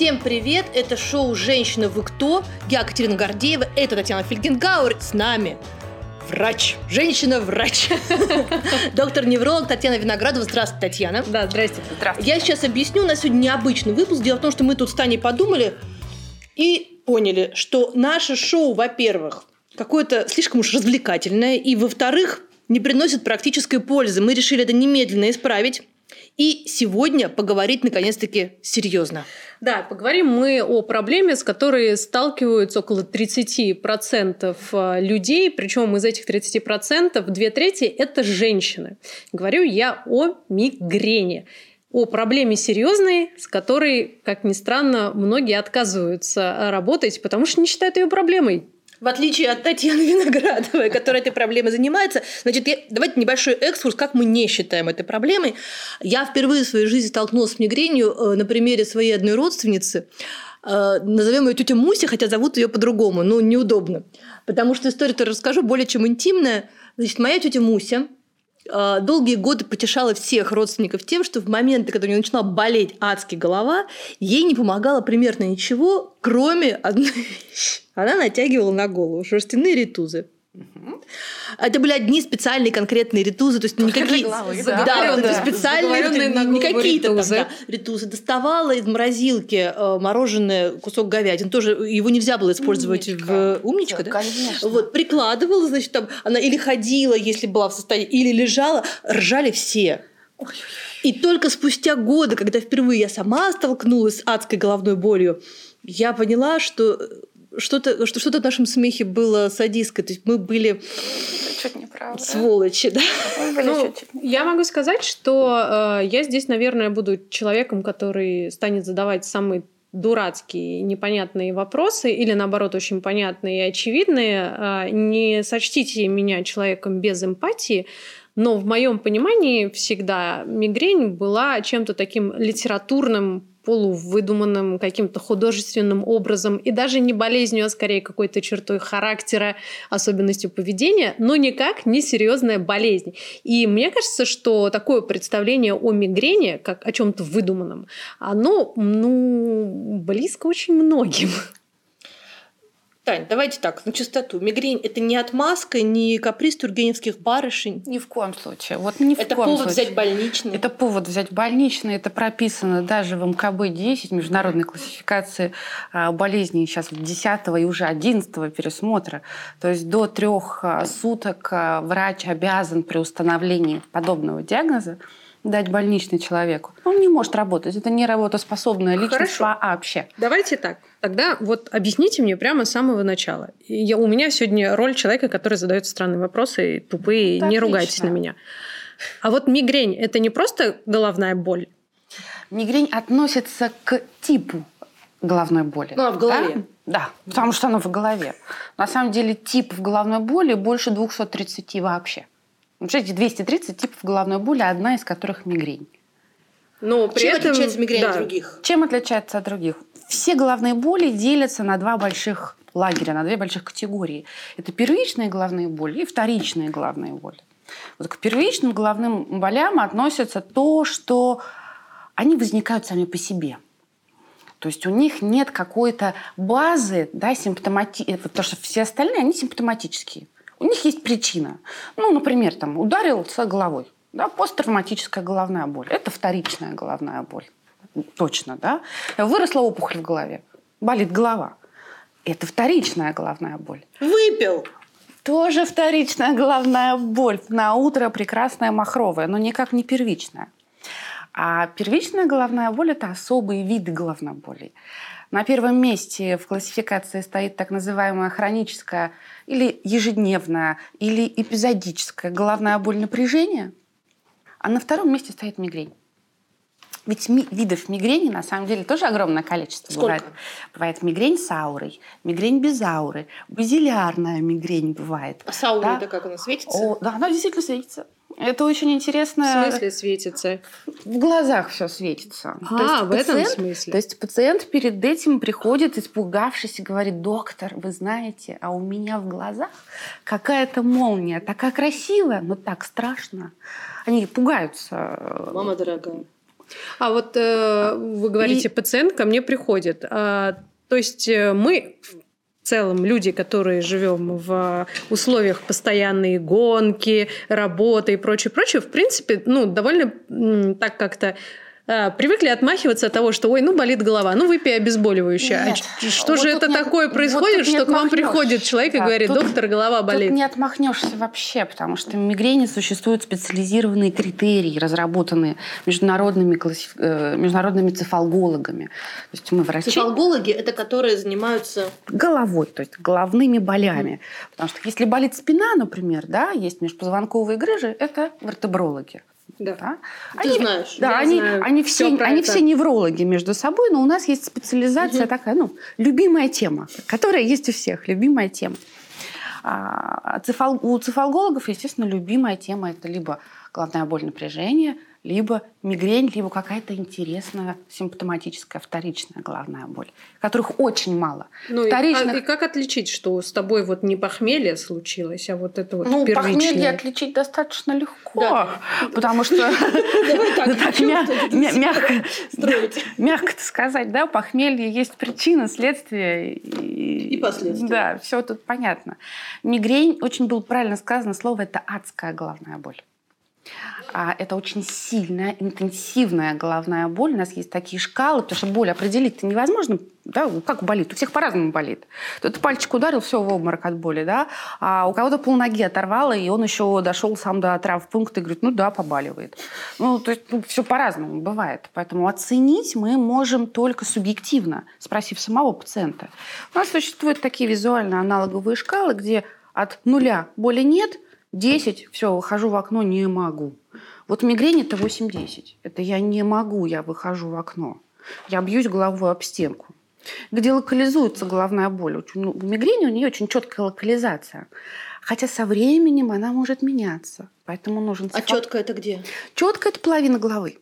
Всем привет! Это шоу «Женщина, вы кто?» Я Катерина Гордеева, это Татьяна Фельгенгауэр. С нами врач, женщина-врач, доктор-невролог Татьяна Виноградова. Здравствуйте, Татьяна. Да, здрасте. Здравствуйте. Я сейчас объясню, у нас сегодня необычный выпуск. Дело в том, что мы тут с Таней подумали и поняли, что наше шоу, во-первых, какое-то слишком уж развлекательное, и, во-вторых, не приносит практической пользы. Мы решили это немедленно исправить. И сегодня поговорить наконец-таки серьезно. Да, поговорим мы о проблеме, с которой сталкиваются около 30% э, людей, причем из этих 30% две трети – это женщины. Говорю я о мигрени о проблеме серьезной, с которой, как ни странно, многие отказываются работать, потому что не считают ее проблемой. В отличие от Татьяны Виноградовой, которая этой проблемой занимается. Значит, я, давайте небольшой экскурс, как мы не считаем этой проблемой. Я впервые в своей жизни столкнулась с мигренью э, на примере своей одной родственницы. Э, назовем ее тетя Муся, хотя зовут ее по-другому, но неудобно. Потому что историю-то расскажу более чем интимная. Значит, моя тетя Муся, э, долгие годы потешала всех родственников тем, что в моменты, когда у нее начинала болеть адски голова, ей не помогало примерно ничего, кроме одной вещи она натягивала на голову шерстяные ритузы. Угу. Это были одни специальные конкретные ритузы, то есть никакие головы, да, да, да, специальные не какие-то ритузы. Там, да, ритузы. Доставала из морозилки э, мороженое кусок говядины, тоже его нельзя было использовать умничка. в умничка, да? Конечно. Вот прикладывала, значит, там она или ходила, если была в состоянии, или лежала, ржали все. И только спустя годы, когда впервые я сама столкнулась с адской головной болью, я поняла, что что-то что, что в нашем смехе было садистское. То есть мы были чуть неправда. сволочи, да? Ну, я могу сказать, что э, я здесь, наверное, буду человеком, который станет задавать самые дурацкие, непонятные вопросы или, наоборот, очень понятные и очевидные. Э, не сочтите меня человеком без эмпатии, но в моем понимании всегда мигрень была чем-то таким литературным полувыдуманным каким-то художественным образом и даже не болезнью, а скорее какой-то чертой характера, особенностью поведения, но никак не серьезная болезнь. И мне кажется, что такое представление о мигрени, как о чем-то выдуманном, оно ну, близко очень многим. Тань, давайте так, на чистоту. Мигрень – это не отмазка, не каприз тургеневских барышень? Ни в коем случае. Вот ни в это коем повод случае. взять больничный? Это повод взять больничный. Это прописано даже в МКБ-10, международной классификации а, болезней, сейчас 10 и уже 11 пересмотра. То есть до трех а, суток а, врач обязан при установлении подобного диагноза дать больничный человеку. Он не может работать. Это не работоспособная личность Хорошо. вообще. Давайте так. Тогда вот объясните мне прямо с самого начала. Я, у меня сегодня роль человека, который задает странные вопросы, и тупые, Ну, не отлично. ругайтесь на меня. А вот мигрень – это не просто головная боль? Мигрень относится к типу головной боли. Ну, а в голове? Да? да, потому что она в голове. На самом деле типов головной боли больше 230 вообще. Представляете, 230 типов головной боли, одна из которых мигрень. Но при Чем этом, отличается мигрень да, от других? Чем отличается от других? Все головные боли делятся на два больших лагеря, на две больших категории. Это первичные головные боли и вторичные головные боли. Вот к первичным головным болям относятся то, что они возникают сами по себе. То есть у них нет какой-то базы да, симптомати... потому что все остальные, они симптоматические. У них есть причина. Ну, например, там, ударился головой. Да, посттравматическая головная боль. Это вторичная головная боль. Точно, да? Выросла опухоль в голове. Болит голова. Это вторичная головная боль. Выпил. Тоже вторичная головная боль. На утро прекрасная махровая, но никак не первичная. А первичная головная боль – это особые виды головной боли. На первом месте в классификации стоит так называемая хроническая или ежедневная, или эпизодическая головная боль напряжения. А на втором месте стоит мигрень. Ведь ми- видов мигрени на самом деле тоже огромное количество Сколько? бывает. Бывает мигрень с аурой, мигрень без ауры, базилярная мигрень бывает. А сауна Да. это как она светится? О, да, она действительно светится. Это очень интересно. В смысле светится? В глазах все светится. А, в этом пациент- смысле. То есть пациент перед этим приходит, испугавшись, и говорит, доктор, вы знаете, а у меня в глазах какая-то молния, такая красивая, но так страшно. Они пугаются. Мама дорогая. А вот э, вы говорите, и... пациент ко мне приходит. А, то есть э, мы в целом люди, которые живем в условиях постоянной гонки, работы и прочее, прочее, в принципе, ну, довольно так как-то а, привыкли отмахиваться от того, что ой, ну болит голова, ну выпей обезболивающее. А Нет. А что вот же это не, такое происходит, вот что к вам приходит человек да, и говорит, тут, доктор, голова болит? Тут не отмахнешься вообще, потому что в мигрени существуют специализированные критерии, разработанные международными, классиф... Э, международными цефалгологами. То есть мы врачи... Цефалгологи – это которые занимаются... Головой, то есть головными болями. Mm. Потому что если болит спина, например, да, есть межпозвонковые грыжи, это вертебрологи. Да. да? Ты они, знаешь. Да, они, знаю они, все, все они все неврологи между собой, но у нас есть специализация угу. такая, ну, любимая тема, которая есть у всех, любимая тема. А, цефал, у цефалгологов, естественно, любимая тема это либо головная боль напряжения, либо мигрень, либо какая-то интересная симптоматическая вторичная головная боль, которых очень мало. Ну Вторичных... и, а, и как отличить, что с тобой вот не похмелье случилось, а вот это вот Ну, первичное? похмелье отличить достаточно легко, да. потому что мягко сказать, да, похмелье есть причина, следствие и последствия. Да, все тут понятно. Мигрень, очень было правильно сказано слово, это адская головная боль. А это очень сильная, интенсивная головная боль. У нас есть такие шкалы, потому что боль определить-то невозможно. Да, как болит? У всех по-разному болит. Тут пальчик ударил, все, в обморок от боли, да? А у кого-то полноги оторвало, и он еще дошел сам до травмпункта и говорит, ну да, побаливает. Ну, то есть ну, все по-разному бывает. Поэтому оценить мы можем только субъективно, спросив самого пациента. У нас существуют такие визуально аналоговые шкалы, где от нуля боли нет – 10, все, выхожу в окно, не могу. Вот мигрень это 8-10. Это я не могу, я выхожу в окно. Я бьюсь головой об стенку. Где локализуется головная боль. Ну, в мигрени у нее очень четкая локализация. Хотя со временем она может меняться. Поэтому нужен... А четко это где? Четко это половина головы.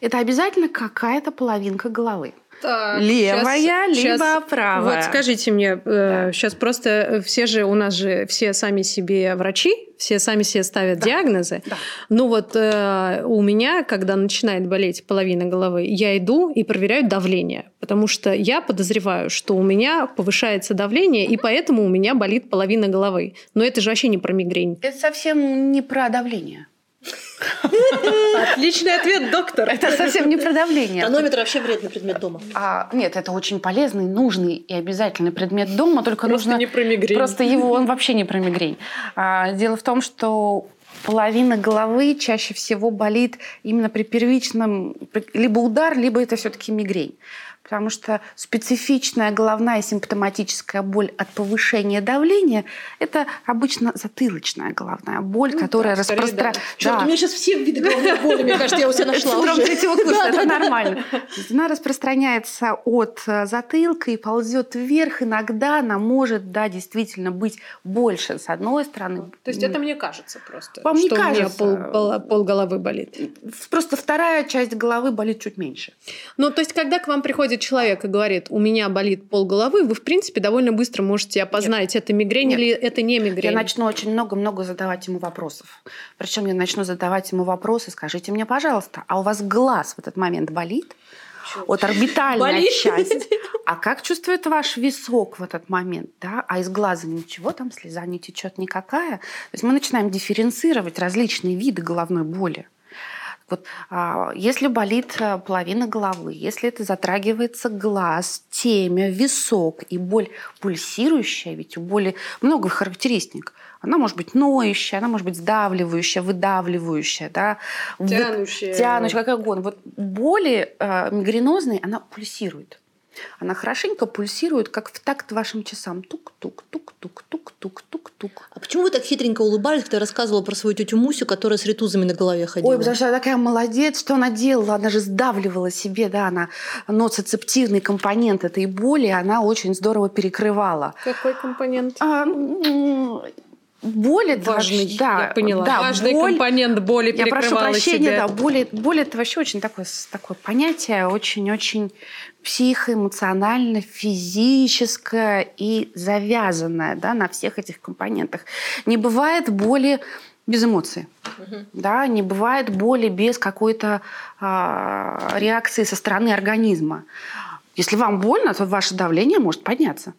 Это обязательно какая-то половинка головы. Так, Левая, сейчас, либо сейчас, правая. Вот скажите мне, э, да. сейчас просто все же у нас же все сами себе врачи, все сами себе ставят да. диагнозы. Да. Ну вот э, у меня, когда начинает болеть половина головы, я иду и проверяю давление, потому что я подозреваю, что у меня повышается давление, и поэтому у меня болит половина головы. Но это же вообще не про мигрень. Это совсем не про давление. Отличный ответ, доктор. Это совсем не про давление. Тонометр вообще вредный предмет дома. А, нет, это очень полезный, нужный и обязательный предмет дома, только просто нужно... не про мигрень. Просто его, он вообще не про мигрень. А, дело в том, что половина головы чаще всего болит именно при первичном либо удар, либо это все-таки мигрень потому что специфичная головная симптоматическая боль от повышения давления – это обычно затылочная головная боль, ну, которая да, распространяется. Да. Черт, да. у меня сейчас все виды головной боли, мне кажется, я у себя нашла Синдром третьего курса, это нормально. Она распространяется от э, затылка и ползет вверх. Иногда она может, да, действительно быть больше с одной стороны. То есть это мне кажется просто, Вам что кажется. у меня пол, пол, пол головы болит. Просто вторая часть головы болит чуть меньше. Ну, то есть когда к вам приходит приходит человек и говорит, у меня болит пол головы, вы, в принципе, довольно быстро можете опознать, Нет. это мигрень Нет. или это не мигрень. Я начну очень много-много задавать ему вопросов. Причем я начну задавать ему вопросы, скажите мне, пожалуйста, а у вас глаз в этот момент болит? Вот орбитальная Болит. часть. А как чувствует ваш висок в этот момент? Да? А из глаза ничего, там слеза не течет никакая. То есть мы начинаем дифференцировать различные виды головной боли. Вот, а, если болит э, половина головы, если это затрагивается глаз, темя, висок и боль пульсирующая, ведь у боли много характеристик. Она может быть ноющая, она может быть сдавливающая, выдавливающая, да, тянущая, тянущая как угодно. Вот боли э, мигренозные, она пульсирует. Она хорошенько пульсирует, как в такт вашим часам. Тук-тук-тук-тук-тук-тук-тук. А почему вы так хитренько улыбались, когда рассказывала про свою тетю Мусю, которая с ритузами на голове ходила? Ой, потому что она такая молодец, что она делала? Она же сдавливала себе, да, она ноцицептивный компонент этой боли, она очень здорово перекрывала. Какой компонент? А, Боли важный, вообще, да, я поняла. Да, важный боль, компонент боли Я прошу прощения, себя. да, боли, боли это вообще очень такое, такое понятие, очень-очень психоэмоционально, физическое и завязанное да, на всех этих компонентах. Не бывает боли без эмоций. Угу. Да, не бывает боли без какой-то а, реакции со стороны организма. Если вам больно, то ваше давление может подняться.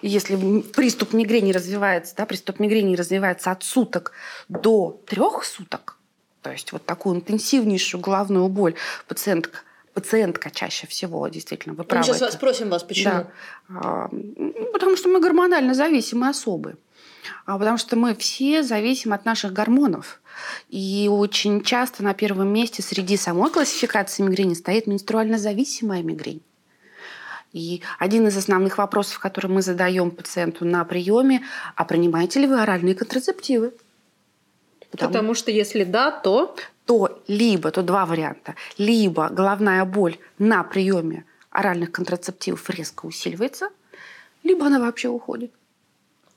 И если приступ мигрени развивается, да, приступ мигрени развивается от суток до трех суток, то есть вот такую интенсивнейшую головную боль пациентка пациентка чаще всего, действительно, вы правы. Мы сейчас спросим вас, почему. Да. Потому что мы гормонально зависимые особы. А потому что мы все зависим от наших гормонов. И очень часто на первом месте среди самой классификации мигрени стоит менструально зависимая мигрень. И один из основных вопросов, который мы задаем пациенту на приеме, а принимаете ли вы оральные контрацептивы? Потому, Потому что если да, то то либо, то два варианта, либо головная боль на приеме оральных контрацептивов резко усиливается, либо она вообще уходит.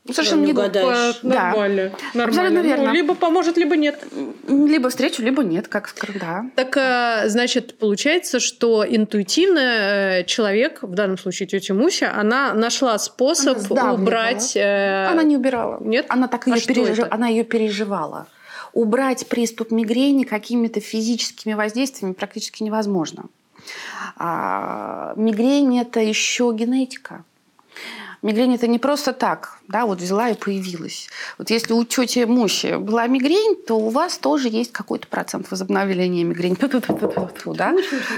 Ну, совершенно не угадаешь. Да. Нормально. Нормально. Верно. Ну, либо поможет, либо нет. Либо встречу, либо нет, как да. Так, э, значит, получается, что интуитивно э, человек, в данном случае тетя Муся, она нашла способ она убрать... Э... Она не убирала. Нет? Она так ее, а переж... она ее переживала убрать приступ мигрени какими-то физическими воздействиями практически невозможно. А, мигрень – это еще генетика. Мигрень это не просто так, да, вот взяла и появилась. Вот если у тети Муси была мигрень, то у вас тоже есть какой-то процент возобновления мигрени. Да?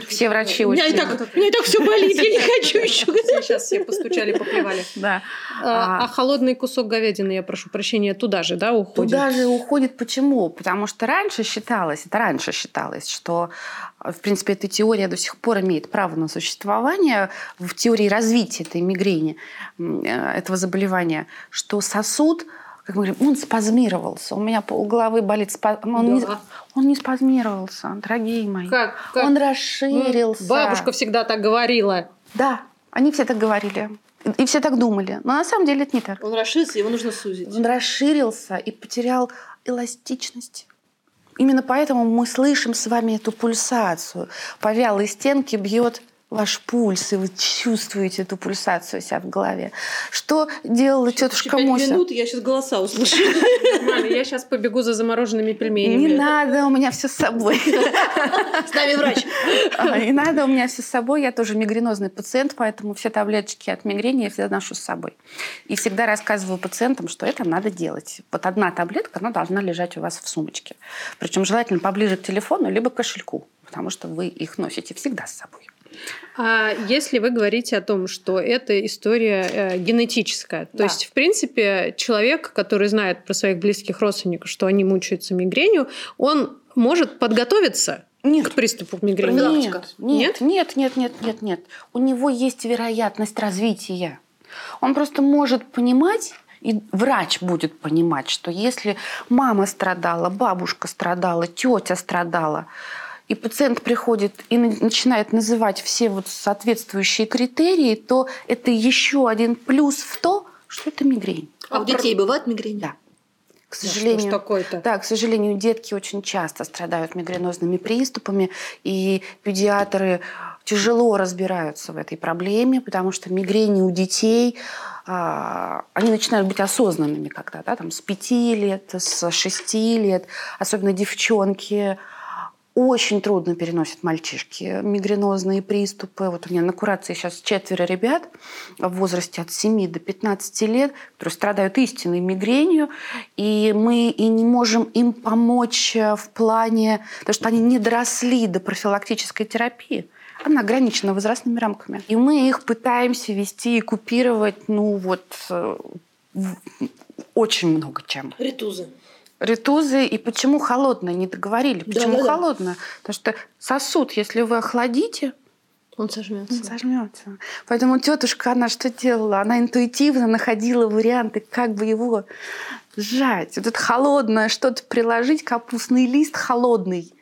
Все врачи очень... У меня и так, меня и так все болит, я не хочу еще. Сейчас все постучали, поплевали. Да. А, а, а холодный кусок говядины, я прошу прощения, туда же, да, уходит? Туда же уходит. Почему? Потому что раньше считалось, это раньше считалось, что в принципе, эта теория до сих пор имеет право на существование в теории развития этой мигрени, э, этого заболевания, что сосуд, как мы говорим, он спазмировался. У меня пол головы болит. Спаз... Он, да. не, он не спазмировался, дорогие мои. Как? как? Он расширился. Бабушка всегда так говорила. Да, они все так говорили. И все так думали. Но на самом деле это не так. Он расширился, его нужно сузить. Он расширился и потерял эластичность. Именно поэтому мы слышим с вами эту пульсацию. По вялой стенке бьет ваш пульс, и вы чувствуете эту пульсацию у себя в голове. Что делала тетушка Муся? минут, я сейчас голоса услышу. Нормально, я сейчас побегу за замороженными пельменями. Не надо, у меня все с собой. С нами врач. Не надо, у меня все с собой. Я тоже мигренозный пациент, поэтому все таблеточки от мигрени я всегда ношу с собой. И всегда рассказываю пациентам, что это надо делать. Вот одна таблетка, она должна лежать у вас в сумочке. Причем желательно поближе к телефону, либо к кошельку, потому что вы их носите всегда с собой. А если вы говорите о том, что это история э, генетическая, то да. есть, в принципе, человек, который знает про своих близких родственников, что они мучаются мигренью, он может подготовиться нет. к приступу мигрени? Нет, нет, нет, нет, нет, нет, нет. У него есть вероятность развития. Он просто может понимать, и врач будет понимать, что если мама страдала, бабушка страдала, тетя страдала, и пациент приходит и начинает называть все вот соответствующие критерии, то это еще один плюс в то, что это мигрень. А у детей бывает мигрень? Да. К сожалению, да, такое-то? да, к сожалению, детки очень часто страдают мигренозными приступами, и педиатры тяжело разбираются в этой проблеме, потому что мигрени у детей, а, они начинают быть осознанными когда, да, там, с 5 лет, с 6 лет, особенно девчонки, очень трудно переносят мальчишки мигренозные приступы. Вот у меня на курации сейчас четверо ребят в возрасте от 7 до 15 лет, которые страдают истинной мигренью, и мы и не можем им помочь в плане, потому что они не доросли до профилактической терапии. Она ограничена возрастными рамками. И мы их пытаемся вести и купировать, ну вот, э, очень много чем. Ритузы ритузы и почему холодное, не договорили. Почему да, да, холодное? Потому что сосуд, если вы охладите, он сожмется. Он сожмется. Поэтому тетушка, она что делала? Она интуитивно находила варианты, как бы его сжать. Вот это холодное что-то приложить, капустный лист холодный.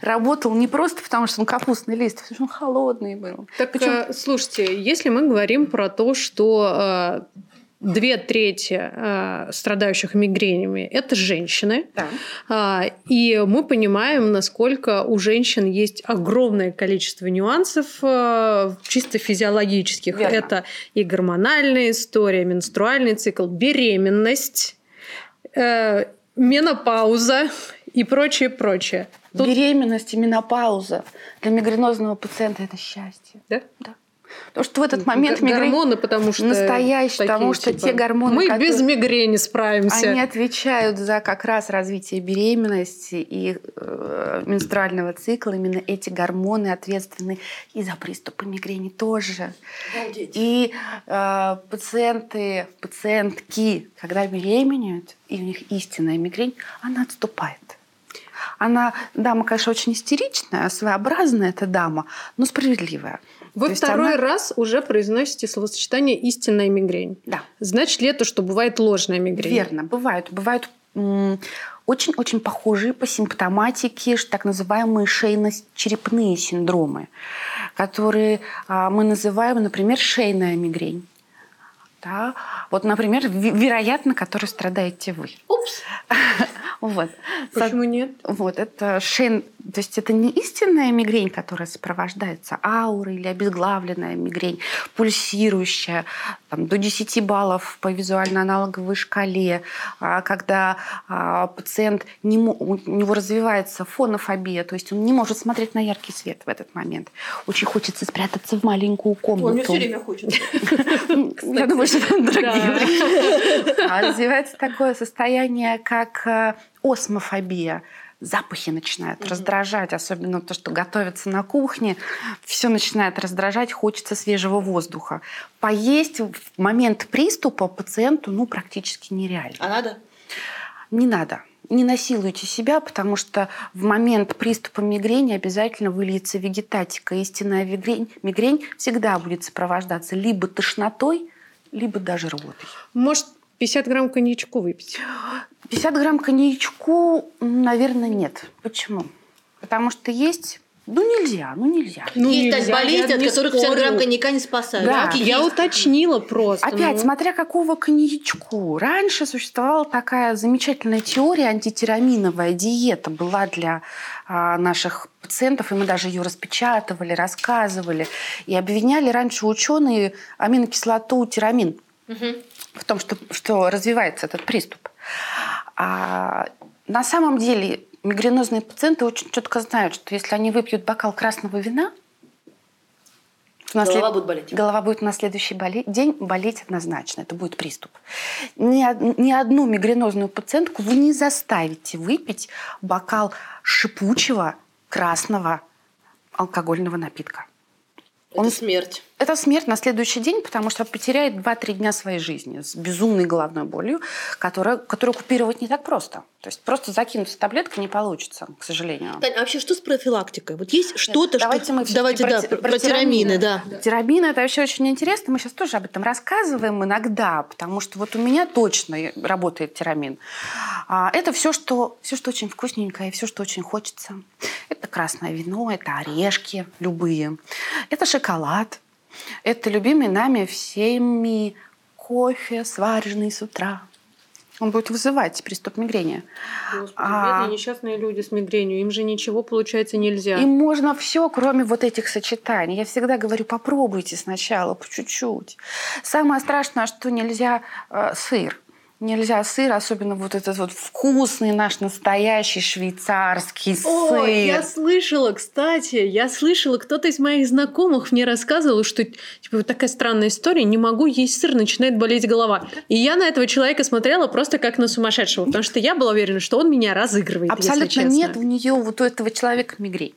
Работал не просто потому, что он капустный лист, а потому что он холодный был. Так, Причем... Э, слушайте, если мы говорим про то, что э, две трети э, страдающих мигренями – это женщины. Да. Э, и мы понимаем, насколько у женщин есть огромное количество нюансов э, чисто физиологических. Верно. Это и гормональная история, менструальный цикл, беременность. Э, менопауза и прочее, прочее. Тут... Беременность и менопауза для мигренозного пациента – это счастье. Да? Да. Потому что в этот момент мигрень гормоны, потому что настоящие, такие, потому что типа, те гормоны, мы которые, без мигрени справимся. Они отвечают за как раз развитие беременности и э, менструального цикла. Именно эти гормоны ответственны и за приступы мигрени тоже. Обалдеть. И э, пациенты, пациентки, когда беременеют и у них истинная мигрень, она отступает. Она, дама, конечно, очень истеричная, своеобразная эта дама, но справедливая. Вы второй она... раз уже произносите словосочетание «истинная мигрень». Да. Значит ли это, что бывает ложная мигрень? Верно, бывают. Бывают очень-очень похожие по симптоматике так называемые шейно-черепные синдромы, которые а, мы называем, например, шейная мигрень. Да? Вот, например, вероятно, которой страдаете вы. Упс. Вот. Почему нет? Вот, это шейн... То есть это не истинная мигрень, которая сопровождается аурой или обезглавленная мигрень, пульсирующая, там, до 10 баллов по визуально-аналоговой шкале, а, когда а, пациент, не, у него развивается фонофобия, то есть он не может смотреть на яркий свет в этот момент. Очень хочется спрятаться в маленькую комнату. Мне все время хочется. Я думаю, что это дорогие. А развивается такое состояние, как э, осмофобия запахи начинают угу. раздражать, особенно то, что готовится на кухне, все начинает раздражать, хочется свежего воздуха. Поесть в момент приступа пациенту ну практически нереально. А надо? Не надо. Не насилуйте себя, потому что в момент приступа мигрени обязательно выльется вегетатика. Истинная мигрень, мигрень всегда будет сопровождаться либо тошнотой, либо даже рвотой. Может, 50 грамм коньячку выпить? 50 грамм коньячку, наверное, нет. Почему? Потому что есть ну нельзя, ну нельзя. Ну, есть нельзя, болезни, от которых 50 грамм коньяка не спасают. Да. да? Я уточнила просто. Опять, ну... смотря какого коньячку. Раньше существовала такая замечательная теория, антитираминовая диета была для а, наших пациентов, и мы даже ее распечатывали, рассказывали. И обвиняли раньше ученые аминокислоту тирамин угу. в том, что, что развивается этот приступ. А на самом деле мигренозные пациенты очень четко знают, что если они выпьют бокал красного вина, Голова след... будет болеть. Голова будет на следующий боле... день болеть однозначно. Это будет приступ. Ни, ни одну мигренозную пациентку вы не заставите выпить бокал шипучего красного алкогольного напитка. Это Он... смерть. Это смерть на следующий день, потому что потеряет 2-3 дня своей жизни с безумной головной болью, которая, которую купировать не так просто. То есть просто закинуть таблетку не получится, к сожалению. Тань, а вообще что с профилактикой? Вот есть что-то, Давайте что... мы Давайте, про, да, про, про тирамины, да. Тирамины – это вообще очень интересно. Мы сейчас тоже об этом рассказываем иногда, потому что вот у меня точно работает тирамин. А, это все что, все, что очень вкусненькое, все, что очень хочется. Это красное вино, это орешки любые, это шоколад, это любимый нами всеми кофе, сваренный с утра. Он будет вызывать приступ мигрени. Господи, а, бедные несчастные люди с мигренью. Им же ничего, получается, нельзя. Им можно все, кроме вот этих сочетаний. Я всегда говорю, попробуйте сначала, по чуть-чуть. Самое страшное, что нельзя э, сыр. Нельзя сыр, особенно вот этот вот вкусный наш настоящий швейцарский сыр. О, я слышала, кстати, я слышала, кто-то из моих знакомых мне рассказывал, что типа вот такая странная история, не могу есть сыр, начинает болеть голова. И я на этого человека смотрела просто как на сумасшедшего, потому что я была уверена, что он меня разыгрывает. Абсолютно нет у нее вот у этого человека мигрень.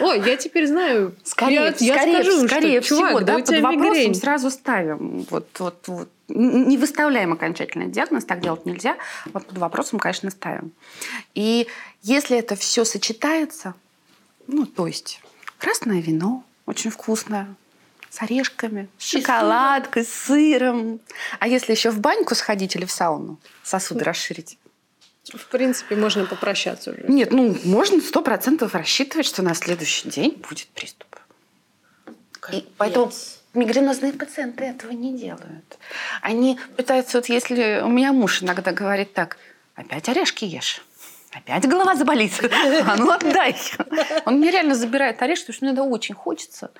Ой, я теперь знаю. Скорее, я, скорее, я скажу, скорее что, всего, чувак, да, да под вопросом мигрень. сразу ставим. Вот, вот, вот не выставляем окончательный диагноз, так делать нельзя. Вот под вопросом, конечно, ставим. И если это все сочетается, ну, то есть красное вино, очень вкусное, с орешками, с шоколадкой, с сыром. А если еще в баньку сходить или в сауну, сосуды расширить? В принципе, можно попрощаться уже. Нет, ну, можно сто процентов рассчитывать, что на следующий день будет приступ. И поэтому Мигренозные пациенты этого не делают. Они пытаются, вот если у меня муж иногда говорит так, опять орешки ешь. Опять голова заболит. А ну отдай. Он мне реально забирает орешки, потому что мне это очень хочется.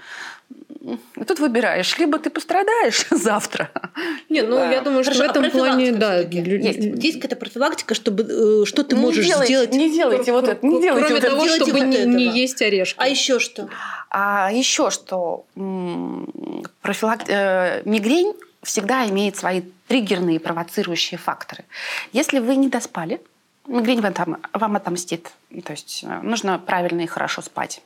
тут выбираешь, либо ты пострадаешь завтра. Не, ну я думаю, что в Хорошо, а этом плане, да, есть. Есть какая-то профилактика, чтобы э, что ты Не можешь делайте- сделать? Не делайте вот это, не делайте Кроме вот это. того, делайте чтобы вот не, не этого. есть орешки. А еще что? А еще что? м, профилак- э, Мигрень всегда имеет свои триггерные провоцирующие факторы. Если вы не доспали, мигрень там- вам отомстит. То есть э, нужно правильно и хорошо спать.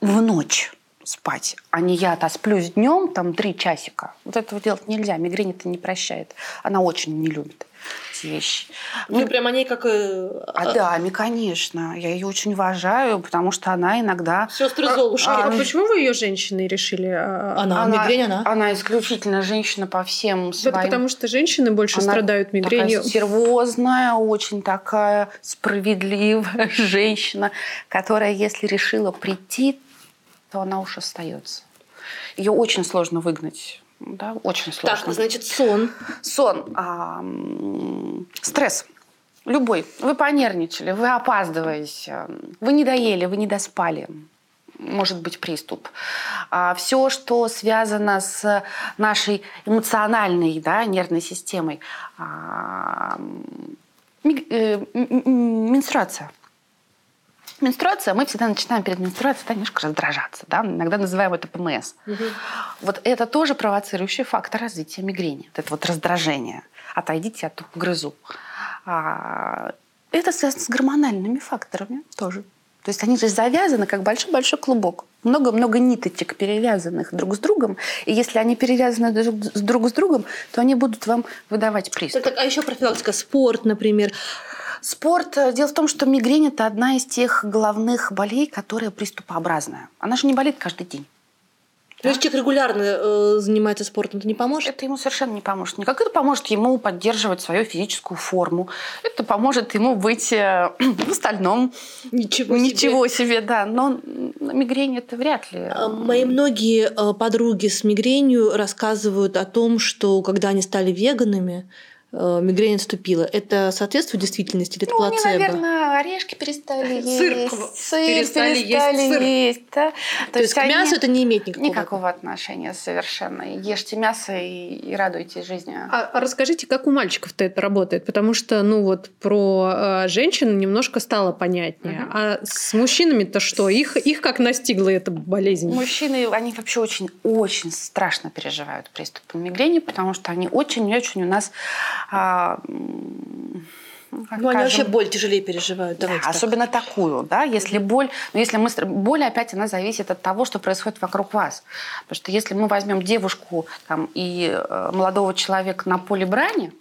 В ночь спать, а не я отосплюсь днем, там, три часика. Вот этого делать нельзя. Мигрень это не прощает. Она очень не любит эти вещи. Ну, Вы прям о ней как... э, а даме, конечно. Я ее очень уважаю, потому что она иногда... Сестры Золушки. А А, почему вы ее женщиной решили? а, Она, мигрень она. Она исключительно женщина по всем Вот своим... потому что женщины больше Она страдают мигренью. Такая стервозная, очень такая справедливая женщина, которая, если решила прийти, то она уж остается. Ее очень сложно выгнать. Да, очень сложно. Так, значит, сон. Сон, а, стресс. Любой. Вы понервничали, вы опаздываете, вы не доели, вы не доспали. Может быть приступ. все, что связано с нашей эмоциональной да, нервной системой. А, ми- э, менструация. Менструация, мы всегда начинаем перед менструацией да, немножко раздражаться. Да? Иногда называем это ПМС. Вот это тоже провоцирующий фактор развития мигрени. Вот это вот раздражение. Отойдите, тут грызу. А, это связано с гормональными факторами тоже. То есть они же завязаны, как большой-большой клубок. Много-много ниточек, перевязанных друг с другом. И если они перевязаны друг с друг с другом, то они будут вам выдавать приступ. Так, а еще профилактика, спорт, например. Спорт. э, Дело в том, что мигрень – это одна из тех головных болей, которая приступообразная. Она же не болит каждый день. Ну, если человек регулярно э, занимается спортом, это не поможет? Это ему совершенно не поможет. Никак это поможет ему поддерживать свою физическую форму. Это поможет ему быть э, в остальном. Ничего себе. Ничего себе, да. Но мигрень это вряд ли. А, Мои многие э, подруги с мигренью рассказывают о том, что когда они стали веганами, мигрень отступила. Это соответствует действительности или это Ну, они, плацебо? наверное, орешки перестали Сыр есть. перестали перестали есть сыр. есть, да. То, есть к они- мясу это не имеет никакого. Никакого отношения совершенно. Ешьте мясо и, и радуйтесь жизни. А, а расскажите, как у мальчиков-то это работает? Потому что, ну вот, про э, женщин немножко стало понятнее. Мгм. А с мужчинами-то что? Их, их как настигла эта болезнь? Мужчины, они вообще очень-очень страшно переживают приступы мигрени, потому что они очень-очень у нас... как Ну, они скажем, вообще боль тяжелее переживают. Да, Давайте так. особенно такую, да, если боль, но если мы, боль опять она зависит от того, что происходит вокруг вас, потому что если мы возьмем девушку там, и э, молодого человека на поле брани,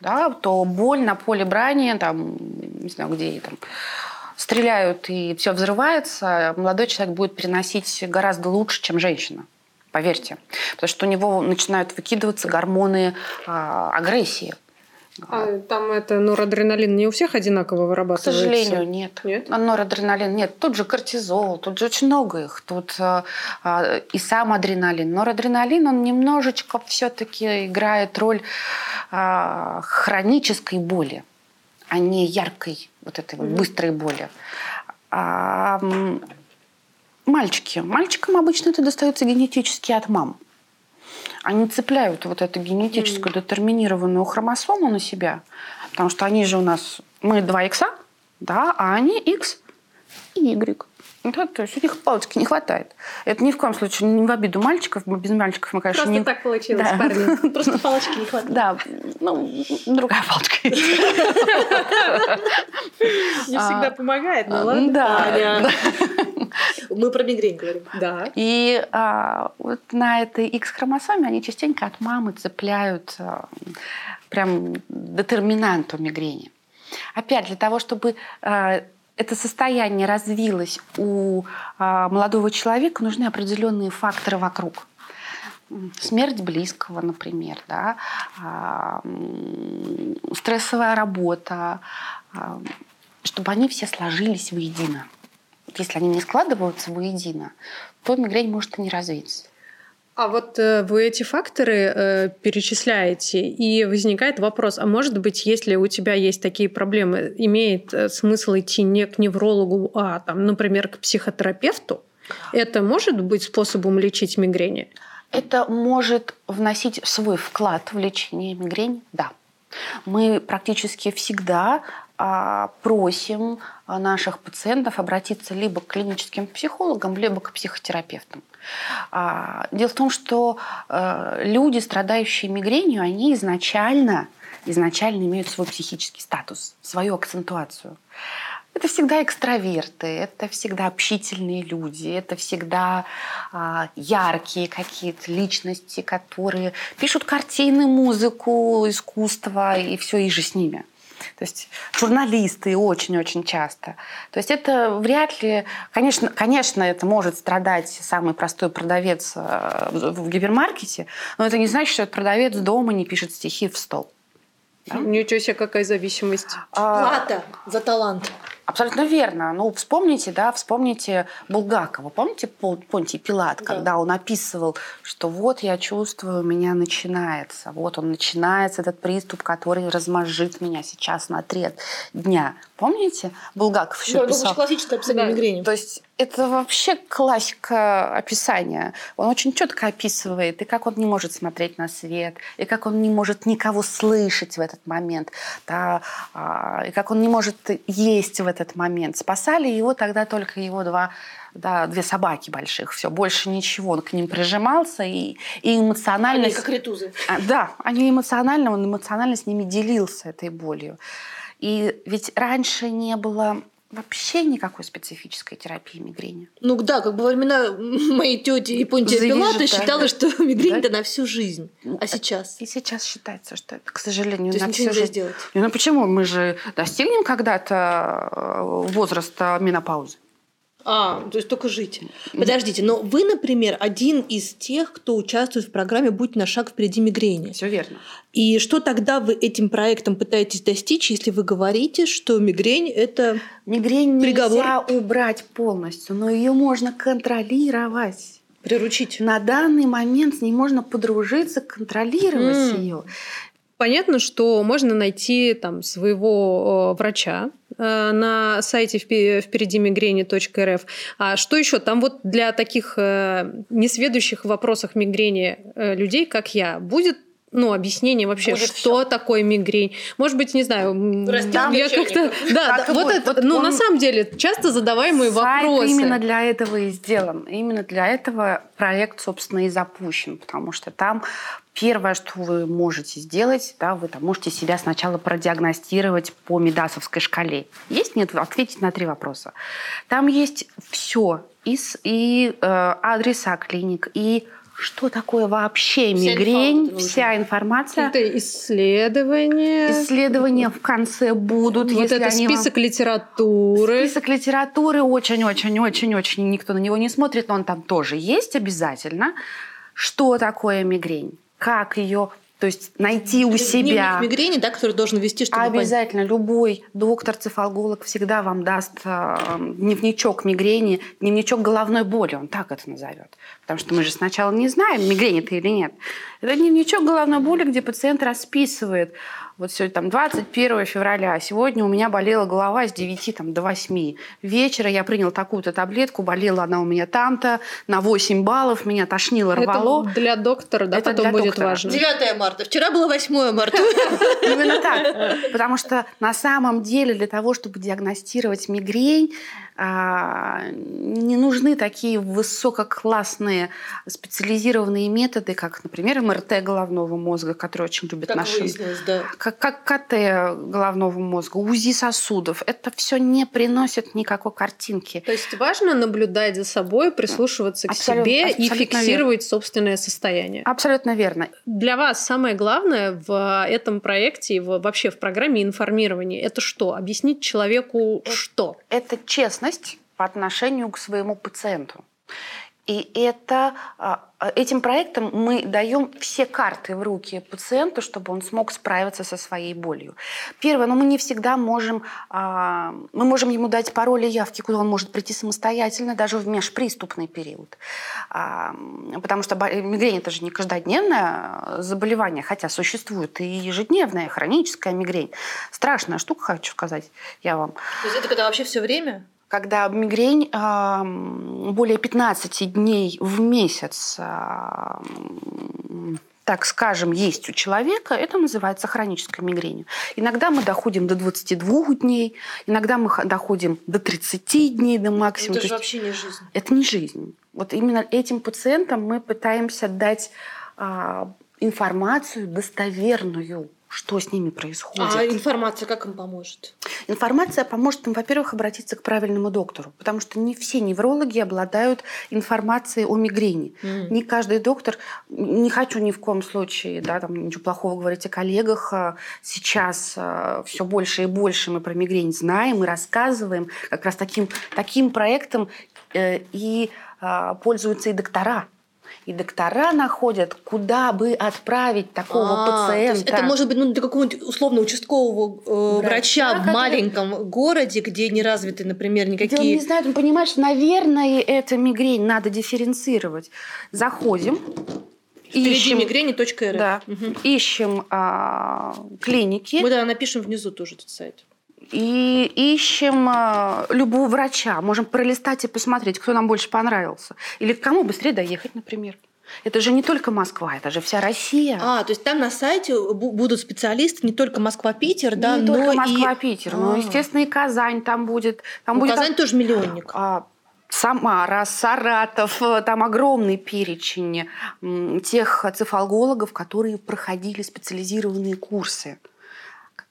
да, то боль на поле брани, там, не знаю, где там, стреляют и все взрывается, молодой человек будет переносить гораздо лучше, чем женщина. Поверьте. Потому что у него начинают выкидываться гормоны а, агрессии. А там это норадреналин не у всех одинаково К вырабатывается? сожалению, нет. Нет? А Норадреналин нет. Тут же кортизол, тут же очень много их. Тут э, э, и сам адреналин. Норадреналин, он немножечко все-таки играет роль э, хронической боли, а не яркой вот этой Мгм. быстрой боли. А, мальчики. Мальчикам обычно это достается генетически от мам. Они цепляют вот эту генетическую детерминированную хромосому на себя, потому что они же у нас, мы два икса, да, а они X и Y. Да, то есть у них палочки не хватает. Это ни в коем случае не в обиду мальчиков. Без мальчиков мы, конечно, Просто не... так получилось, Да. парни. Просто палочки не хватает. Да, ну, другая палочка есть. Не А, всегда помогает, а, ну ладно. Да. Мы про мигрень говорим. Да. И а, вот на этой X-хромосоме они частенько от мамы цепляют а, прям детерминанту мигрени. Опять для того, чтобы а, это состояние развилось у а, молодого человека, нужны определенные факторы вокруг. Смерть близкого, например, да, а, стрессовая работа, а, чтобы они все сложились воедино. Если они не складываются воедино, то мигрень может и не развиться. А вот э, вы эти факторы э, перечисляете, и возникает вопрос, а может быть, если у тебя есть такие проблемы, имеет э, смысл идти не к неврологу, а, там, например, к психотерапевту, Это может быть способом лечить мигрени? Это может вносить свой вклад в лечение мигрени, да. Мы практически всегда просим наших пациентов обратиться либо к клиническим психологам, либо к психотерапевтам. А, дело в том, что люди, страдающие мигренью, они изначально, изначально имеют свой психический статус, свою акцентуацию. Это всегда экстраверты, это всегда общительные люди, это всегда а, яркие какие-то личности, которые пишут картины, музыку, искусство и все и же с ними. То есть журналисты очень-очень часто. То есть это вряд ли... Конечно, конечно, это может страдать самый простой продавец э, в гипермаркете, но это не значит, что этот продавец дома не пишет стихи в стол. Да? Ничего себе, какая зависимость. А... Плата за талант. Абсолютно верно. Ну, вспомните, да, вспомните Булгакова. Помните Понтий Пилат, да. когда он описывал, что вот я чувствую, у меня начинается. Вот он начинается, этот приступ, который размажит меня сейчас на три дня. Помните? Булгаков еще да, писал. Это классическое описание да. мигрени. То есть это вообще классика описания. Он очень четко описывает, и как он не может смотреть на свет, и как он не может никого слышать в этот момент, да, а, и как он не может есть в этот момент. Спасали его тогда только его два да, две собаки больших, все, больше ничего. Он к ним прижимался и, и эмоционально... Они как ретузы. А, да, они эмоционально, он эмоционально с ними делился этой болью. И ведь раньше не было вообще никакой специфической терапии мигрени. Ну да, как бы во времена моей тети и Понтия Пилата считала, что мигрень да? на всю жизнь. А сейчас? И сейчас считается, что это, к сожалению, То на всю жизнь. сделать. Ну почему? Мы же достигнем когда-то э, возраста менопаузы. А, то есть только жить. Подождите, но вы, например, один из тех, кто участвует в программе «Будь на шаг впереди мигрени». Все верно. И что тогда вы этим проектом пытаетесь достичь, если вы говорите, что мигрень – это Мигрень приговор? нельзя убрать полностью, но ее можно контролировать. Приручить. На данный момент с ней можно подружиться, контролировать mm. ее. Понятно, что можно найти там своего э, врача э, на сайте впереди мигрени.рф. А что еще? Там вот для таких э, несведущих в вопросах мигрени людей, как я, будет ну, объяснение вообще, Будет что всё. такое мигрень. Может быть, не знаю, Растёт я как-то... Да, Так да вот будет. это, Вот ну, он- на самом деле, часто задаваемые Сайт вопросы. именно для этого и сделан. Именно для этого проект, собственно, и запущен. Потому что там первое, что вы можете сделать, да, вы там можете себя сначала продиагностировать по Медасовской шкале. Есть, нет, ответить на три вопроса. Там есть все. И, и э, адреса клиник, и что такое вообще Вся мигрень, информация вся информация. Какие-то исследования. Исследования в конце будут, Вот если это они вам- список литературы. Список литературы очень-очень-очень-очень никто на него не смотрит, но он там тоже есть обязательно. Что такое мигрень? Как ее, то есть найти у себя. Дневник мигрени, да, который должен вести, чтобы понять. Обязательно любой доктор-цефалголог всегда вам даст э, дневничок мигрени, дневничок головной боли, он так это назовет. Потому что мы же сначала не знаем, мигрень это или нет. Это дневничок головной боли, где пациент расписывает, вот сегодня там 21 февраля, сегодня у меня болела голова с 9 там, до 8 вечера, я принял такую-то таблетку, болела она у меня там-то, на 8 баллов, меня тошнило, рвало. Это для доктора, да, Это потом будет доктора. важно. 9 марта. Вчера было 8 марта. Именно так. Потому что на самом деле для того, чтобы диагностировать мигрень, а, не нужны такие высококлассные специализированные методы, как, например, МРТ головного мозга, который очень любят Как наши да. Как, как КТ головного мозга, УЗИ сосудов. Это все не приносит никакой картинки. То есть важно наблюдать за собой, прислушиваться к Абсолютно- себе и абсолютно фиксировать собственное состояние. Абсолютно верно. Для вас самое главное в этом проекте и вообще в программе информирования это что? Объяснить человеку что? это честность по отношению к своему пациенту. И это, а, а, этим проектом мы даем все карты в руки пациенту, чтобы он смог справиться со своей болью. Первое, ну, мы не всегда можем, а, мы можем ему дать пароли явки, куда он может прийти самостоятельно, даже в межприступный период. Потому что мигрень это же не каждодневное заболевание, хотя существует и ежедневная хроническая мигрень. Страшная штука, хочу сказать я вам. То есть это когда вообще все время? Когда мигрень более 15 дней в месяц так скажем, есть у человека, это называется хронической мигренью. Иногда мы доходим до 22 дней, иногда мы доходим до 30 дней до максимума. Это же вообще не жизнь. Это не жизнь. Вот именно этим пациентам мы пытаемся дать а, информацию достоверную что с ними происходит. А информация как им поможет? Информация поможет им, во-первых, обратиться к правильному доктору, потому что не все неврологи обладают информацией о мигрени. Mm. Не каждый доктор, не хочу ни в коем случае, да, там ничего плохого говорить о коллегах. А сейчас а, все больше и больше мы про мигрень знаем и рассказываем. Как раз таким, таким проектом э, и а, пользуются и доктора и доктора находят, куда бы отправить такого а, пациента. это может быть ну, для какого-нибудь условно участкового э, врача, врача в который... маленьком городе, где не развиты, например, никакие... Где он не знает, он понимает, что, наверное, это мигрень, надо дифференцировать. Заходим, ищем мигрени.рф. Да, угу. ищем а, клиники. Мы да, напишем внизу тоже этот сайт и ищем а, любого врача. Можем пролистать и посмотреть, кто нам больше понравился. Или к кому быстрее доехать, например. Это же не только Москва, это же вся Россия. А, то есть там на сайте будут специалисты не только Москва-Питер, да, не но только Москва-Питер, и... но, естественно, и Казань там будет. Там ну, будет Казань тоже миллионник. А, Самара, Саратов, там огромный перечень тех цефалгологов, которые проходили специализированные курсы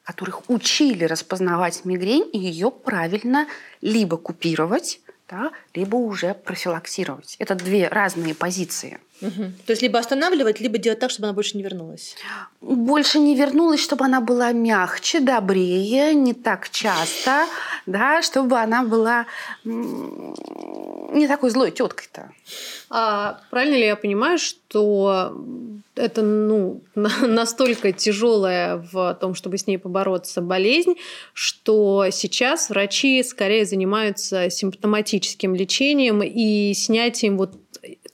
которых учили распознавать мигрень и ее правильно либо купировать, да, либо уже профилаксировать. Это две разные позиции. Угу. То есть либо останавливать, либо делать так, чтобы она больше не вернулась. Больше не вернулась, чтобы она была мягче, добрее, не так часто, да, чтобы она была не такой злой теткой-то. А правильно ли я понимаю, что это ну, настолько тяжелая в том, чтобы с ней побороться болезнь, что сейчас врачи скорее занимаются симптоматическим лечением и снятием вот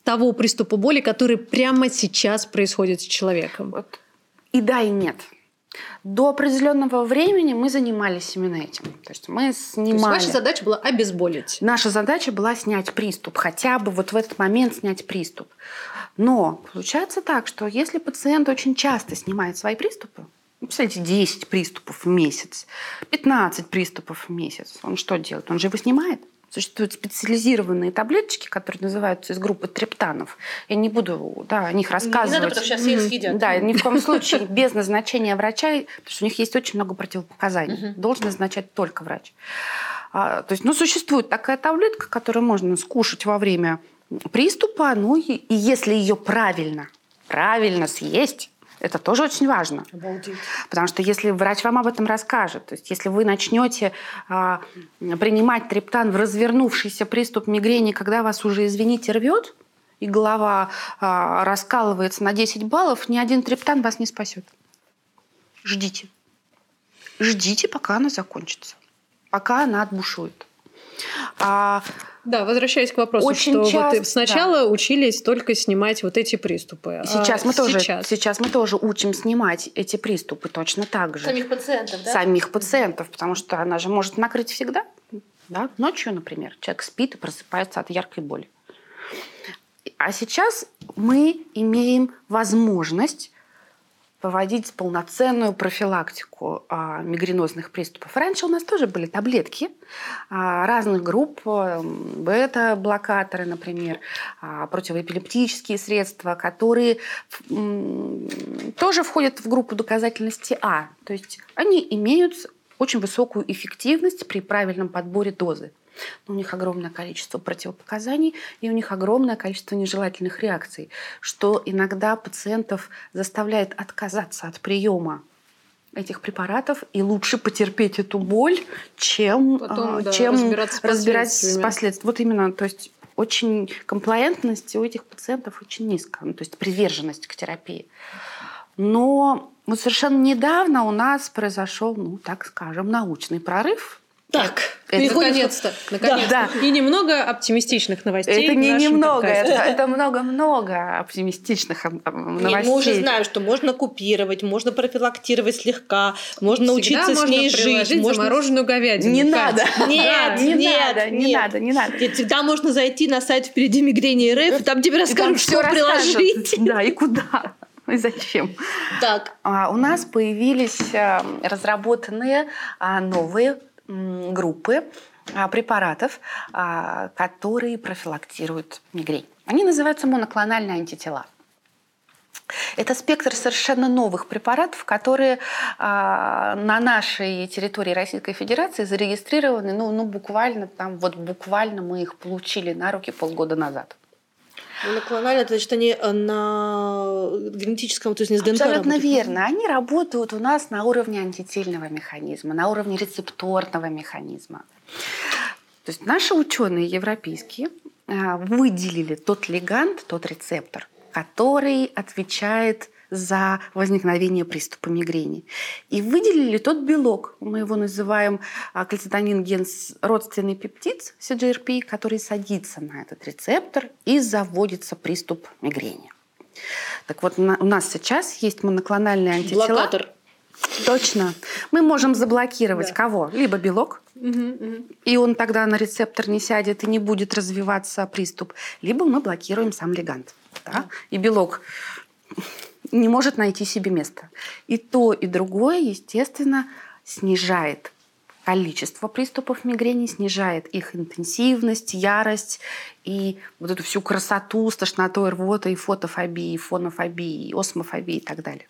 того приступа боли, который прямо сейчас происходит с человеком? Вот. И да, и нет. До определенного времени мы занимались именно этим. То есть мы снимали... То есть ваша задача была обезболить? Наша задача была снять приступ, хотя бы вот в этот момент снять приступ. Но получается так, что если пациент очень часто снимает свои приступы, ну, представляете, 10 приступов в месяц, 15 приступов в месяц, он что делает? Он же его снимает. Существуют специализированные таблеточки, которые называются из группы трептанов. Я не буду да, о них рассказывать. Не надо, потому что сейчас все съедят. Да, ни в коем случае без назначения врача, потому что у них есть очень много противопоказаний. Должен назначать только врач. А, то есть, ну, существует такая таблетка, которую можно скушать во время приступа, ну и, и если ее правильно, правильно съесть, это тоже очень важно. Обалдеть. Потому что если врач вам об этом расскажет, то есть если вы начнете а, принимать триптан в развернувшийся приступ мигрени, когда вас уже, извините, рвет, и голова а, раскалывается на 10 баллов, ни один триптан вас не спасет. Ждите. Ждите, пока она закончится. Пока она отбушует. А да, возвращаясь к вопросу, Очень что часто, вот сначала да. учились только снимать вот эти приступы. Сейчас а мы тоже сейчас. сейчас мы тоже учим снимать эти приступы точно так же. Самих пациентов, да? Самих пациентов, потому что она же может накрыть всегда. Да? Ночью, например, человек спит и просыпается от яркой боли. А сейчас мы имеем возможность проводить полноценную профилактику а, мигренозных приступов. Раньше у нас тоже были таблетки а, разных групп, бета-блокаторы, например, а, противоэпилептические средства, которые м, тоже входят в группу доказательности А. То есть они имеют очень высокую эффективность при правильном подборе дозы но у них огромное количество противопоказаний и у них огромное количество нежелательных реакций, что иногда пациентов заставляет отказаться от приема этих препаратов и лучше потерпеть эту боль, чем, Потом, а, да, чем разбираться, разбираться с последствиями. Вот именно, то есть очень комплаентность у этих пациентов очень низкая, ну, то есть приверженность к терапии. Но вот совершенно недавно у нас произошел, ну, так скажем, научный прорыв Так, Наконец-то, наконец-то. Да. И немного оптимистичных новостей. Это не немного, подкасте. это, много-много оптимистичных Нет, новостей. мы уже знаем, что можно купировать, можно профилактировать слегка, можно Всегда учиться с можно ней жить. приложить Можно... замороженную говядину. Не надо. Нет, не нет, надо, не надо, не надо. Всегда можно зайти на сайт впереди мигрени РФ, и там тебе расскажут, что приложить. Да, и куда, и зачем. Так, А, У нас появились а, разработанные а, новые группы а, препаратов, а, которые профилактируют мигрень. Они называются моноклональные антитела. Это спектр совершенно новых препаратов, которые а, на нашей территории Российской Федерации зарегистрированы, ну, ну буквально там, вот буквально мы их получили на руки полгода назад. Моноклонально, это значит, они э, на генетическом, то есть не с ДНК Абсолютно работают. верно. Они работают у нас на уровне антительного механизма, на уровне рецепторного механизма. То есть наши ученые европейские а, выделили тот легант, тот рецептор, который отвечает за возникновение приступа мигрени. И выделили тот белок, мы его называем а, клетидонин ген родственный пептид, CGRP, который садится на этот рецептор и заводится приступ мигрени. Так вот, у нас сейчас есть моноклональные антитела. Блокатор. Точно. Мы можем заблокировать Да. кого? Либо белок, и он тогда на рецептор не сядет и не будет развиваться приступ, либо мы блокируем сам легант. да? И белок не может найти себе место. И то, и другое, естественно, снижает количество приступов мигрени, снижает их интенсивность, ярость и вот эту всю красоту с тошнотой, рвотой, фотофобией, фонофобией, осмофобией и так далее.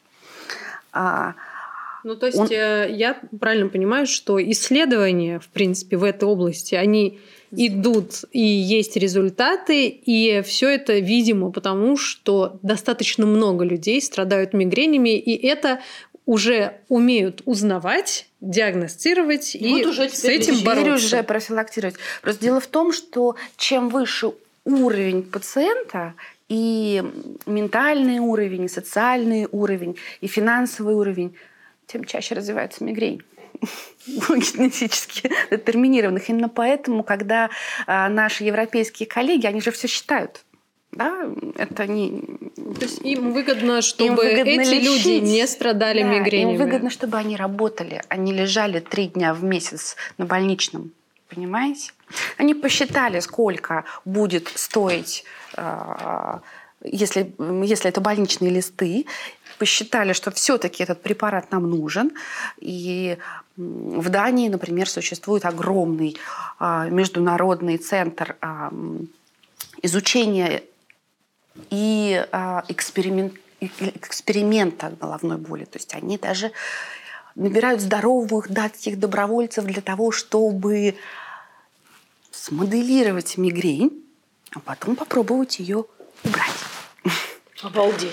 Ну, то есть Он- э, я правильно понимаю, что исследования, в принципе, в этой области, они идут и есть результаты, и все это видимо, потому что достаточно много людей страдают мигренями, и это уже умеют узнавать, диагностировать и вот уже с этим бороться. уже профилактировать. Просто дело в том, что чем выше уровень пациента, и ментальный уровень, и социальный уровень, и финансовый уровень, тем чаще развивается мигрень генетически детерминированных. Именно поэтому, когда а, наши европейские коллеги, они же все считают. Да, это не... То есть им выгодно, чтобы выгодно эти лечить. люди не страдали Да, мигренями. Им выгодно, чтобы они работали, не лежали три дня в месяц на больничном. Понимаете? Они посчитали, сколько будет стоить, а, если, если это больничные листы, посчитали, что все-таки этот препарат нам нужен. И в Дании, например, существует огромный а, международный центр а, изучения и а, эксперимент, эксперимента головной боли. То есть они даже набирают здоровых датских добровольцев для того, чтобы смоделировать мигрень, а потом попробовать ее убрать. Обалдеть.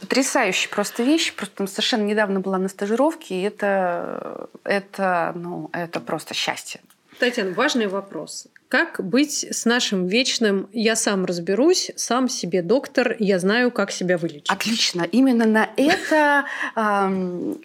Потрясающая просто вещь. Просто там совершенно недавно была на стажировке, и это, это, ну, это просто счастье. Татьяна, важный вопрос. Как быть с нашим вечным «я сам разберусь, сам себе доктор, я знаю, как себя вылечить»? Отлично. Именно на это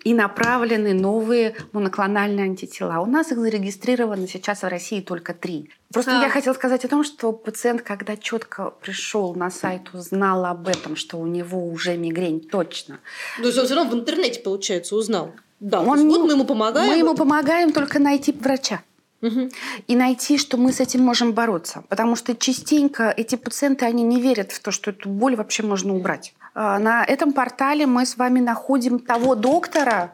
и направлены новые моноклональные антитела. У нас их зарегистрировано сейчас в России только три. Просто А. я хотела сказать о том, что пациент, когда четко пришел на сайт, узнал об этом, что у него уже мигрень точно. То есть он все равно в интернете, получается, узнал. Да, Он вот мы ему помогаем. Мы ему помогаем только найти врача. Мгм. и найти, что мы с этим можем бороться. Потому что частенько эти пациенты, они не верят в то, что эту боль вообще можно убрать. А, На этом портале мы с вами находим того доктора,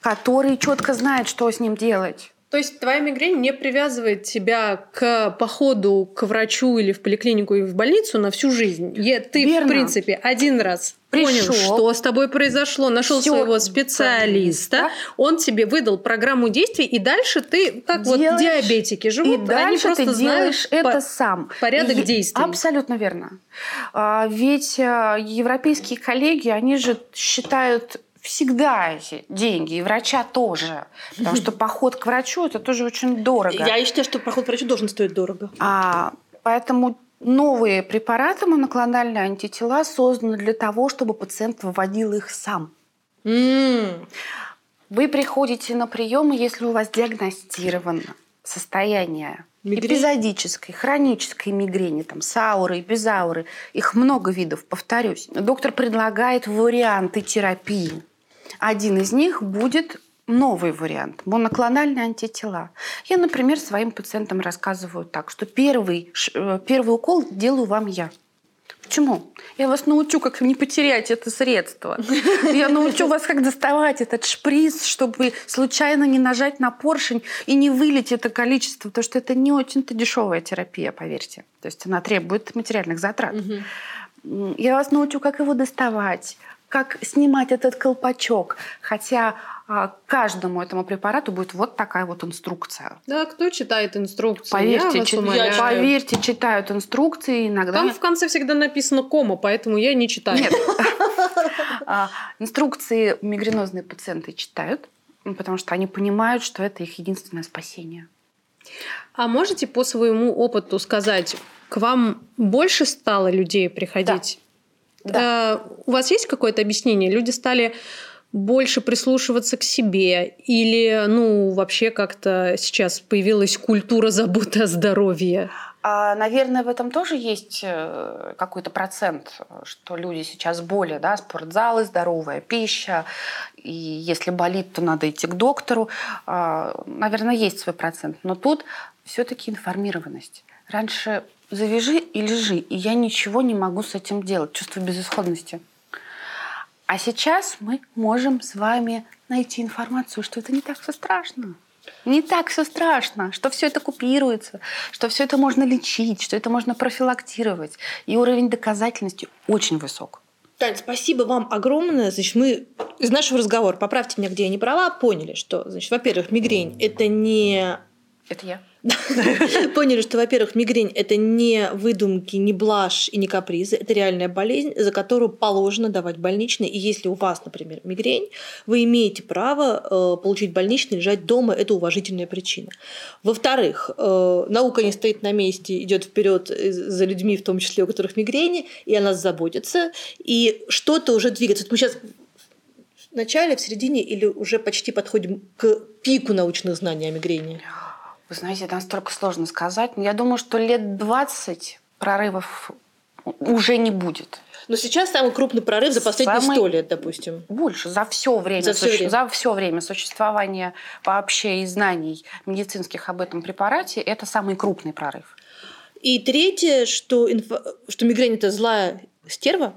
который четко знает, что с ним делать. То есть твоя мигрень не привязывает тебя к походу к врачу или в поликлинику и в больницу на всю жизнь. Е- Ты, Верно. в принципе, один раз понял, Пришел. что с тобой произошло, нашел Всё, своего специалиста, конечно. он тебе выдал программу действий, и дальше ты, как вот Делаешь, диабетики И живут, они дальше просто ты делаешь это по- сам. порядок И- действий. Абсолютно верно. А, Ведь а, европейские коллеги, они же считают всегда эти деньги, и врача тоже. Потому что поход к врачу это тоже очень дорого. Я считаю, что проход к врачу должен стоить дорого. А, поэтому новые препараты, моноклональные антитела, созданы для того, чтобы пациент выводил их сам. М. Вы приходите на прием, если у вас диагностировано состояние Мигрень? эпизодической, хронической мигрени, там, с аурой, без ауры. Их много видов, повторюсь. Доктор предлагает варианты терапии. Один из них будет новый вариант – моноклональные антитела. Я, например, своим пациентам рассказываю так, что первый, э, первый укол делаю вам я. Почему? Я вас научу, как не потерять это средство. Я научу вас, как доставать этот шприц, чтобы случайно не нажать на поршень и не вылить это количество, потому что это не очень-то дешевая терапия, поверьте. То есть она требует материальных затрат. М, Я вас научу, как его доставать, как снимать этот колпачок. Хотя а, каждому этому препарату будет вот такая вот инструкция. Да, кто читает инструкции? Поверьте, я чит- умоляю. поверьте, читают инструкции иногда. Там в конце всегда написано кома, поэтому я не читаю. Нет. А, Инструкции мигренозные пациенты читают, потому что они понимают, что это их единственное спасение. А можете по своему опыту сказать, к вам больше стало людей приходить? Э, У вас есть какое-то объяснение? Люди стали больше прислушиваться к себе? Или, ну, вообще как-то сейчас появилась культура заботы о здоровье? А, наверное, в этом тоже есть э, какой-то процент, что люди сейчас более, да, спортзалы, здоровая пища, и если болит, то надо идти к доктору. А, Наверное, есть свой процент, но тут все-таки информированность. Раньше завяжи и лежи, и я ничего не могу с этим делать, чувство безысходности. А сейчас мы можем с вами найти информацию, что это не так все страшно. Не так все страшно, что все это купируется, что все это можно лечить, что это можно профилактировать. И уровень доказательности очень высок. Тань, спасибо вам огромное. Значит, мы из нашего разговора, поправьте меня, где я не права, поняли, что, значит, во-первых, мигрень – это не Это я. Поняли, что, во-первых, мигрень – это не выдумки, не блажь и не капризы. Это реальная болезнь, за которую положено давать больничный. И если у вас, например, мигрень, вы имеете право э, получить больничный, лежать дома. Это уважительная причина. Во-вторых, э, наука не стоит на месте, идет вперед за людьми, в том числе у которых мигрени, и она заботится. И что-то уже двигается. Вот мы сейчас в начале, в середине или уже почти подходим к пику научных знаний о мигрени? Вы знаете, это настолько сложно сказать. Но я думаю, что лет 20 прорывов уже не будет. Но сейчас самый крупный прорыв за последние Самый- сто лет, допустим. Больше за все время, За всё время. за всё время существования вообще и знаний медицинских об этом препарате, это самый крупный прорыв. И третье, что, инфо- что мигрень это злая стерва.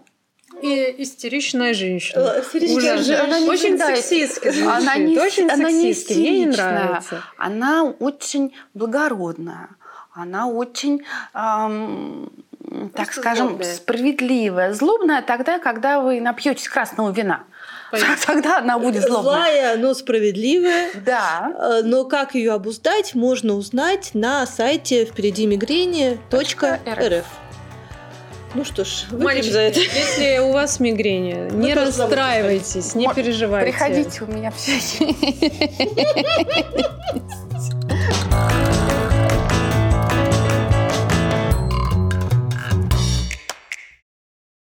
И истеричная женщина. Истеричная Ужасно. женщина. Она не Очень сексистски звучит. Она не, Очень она не сексистски. Мне не истеричная. нравится. Она очень благородная. Она очень, ам, так скажем, злобная. справедливая. Злобная тогда, когда вы напьетесь красного вина. Понятно. Тогда она будет злобная. Злая, но справедливая. Да. Э, Но как ее обуздать, можно узнать на сайте впереди мигрени.рф. Ну что ж, Мальчики, за это. если у вас мигрень, не расстраивайтесь, не переживайте. Приходите, у меня все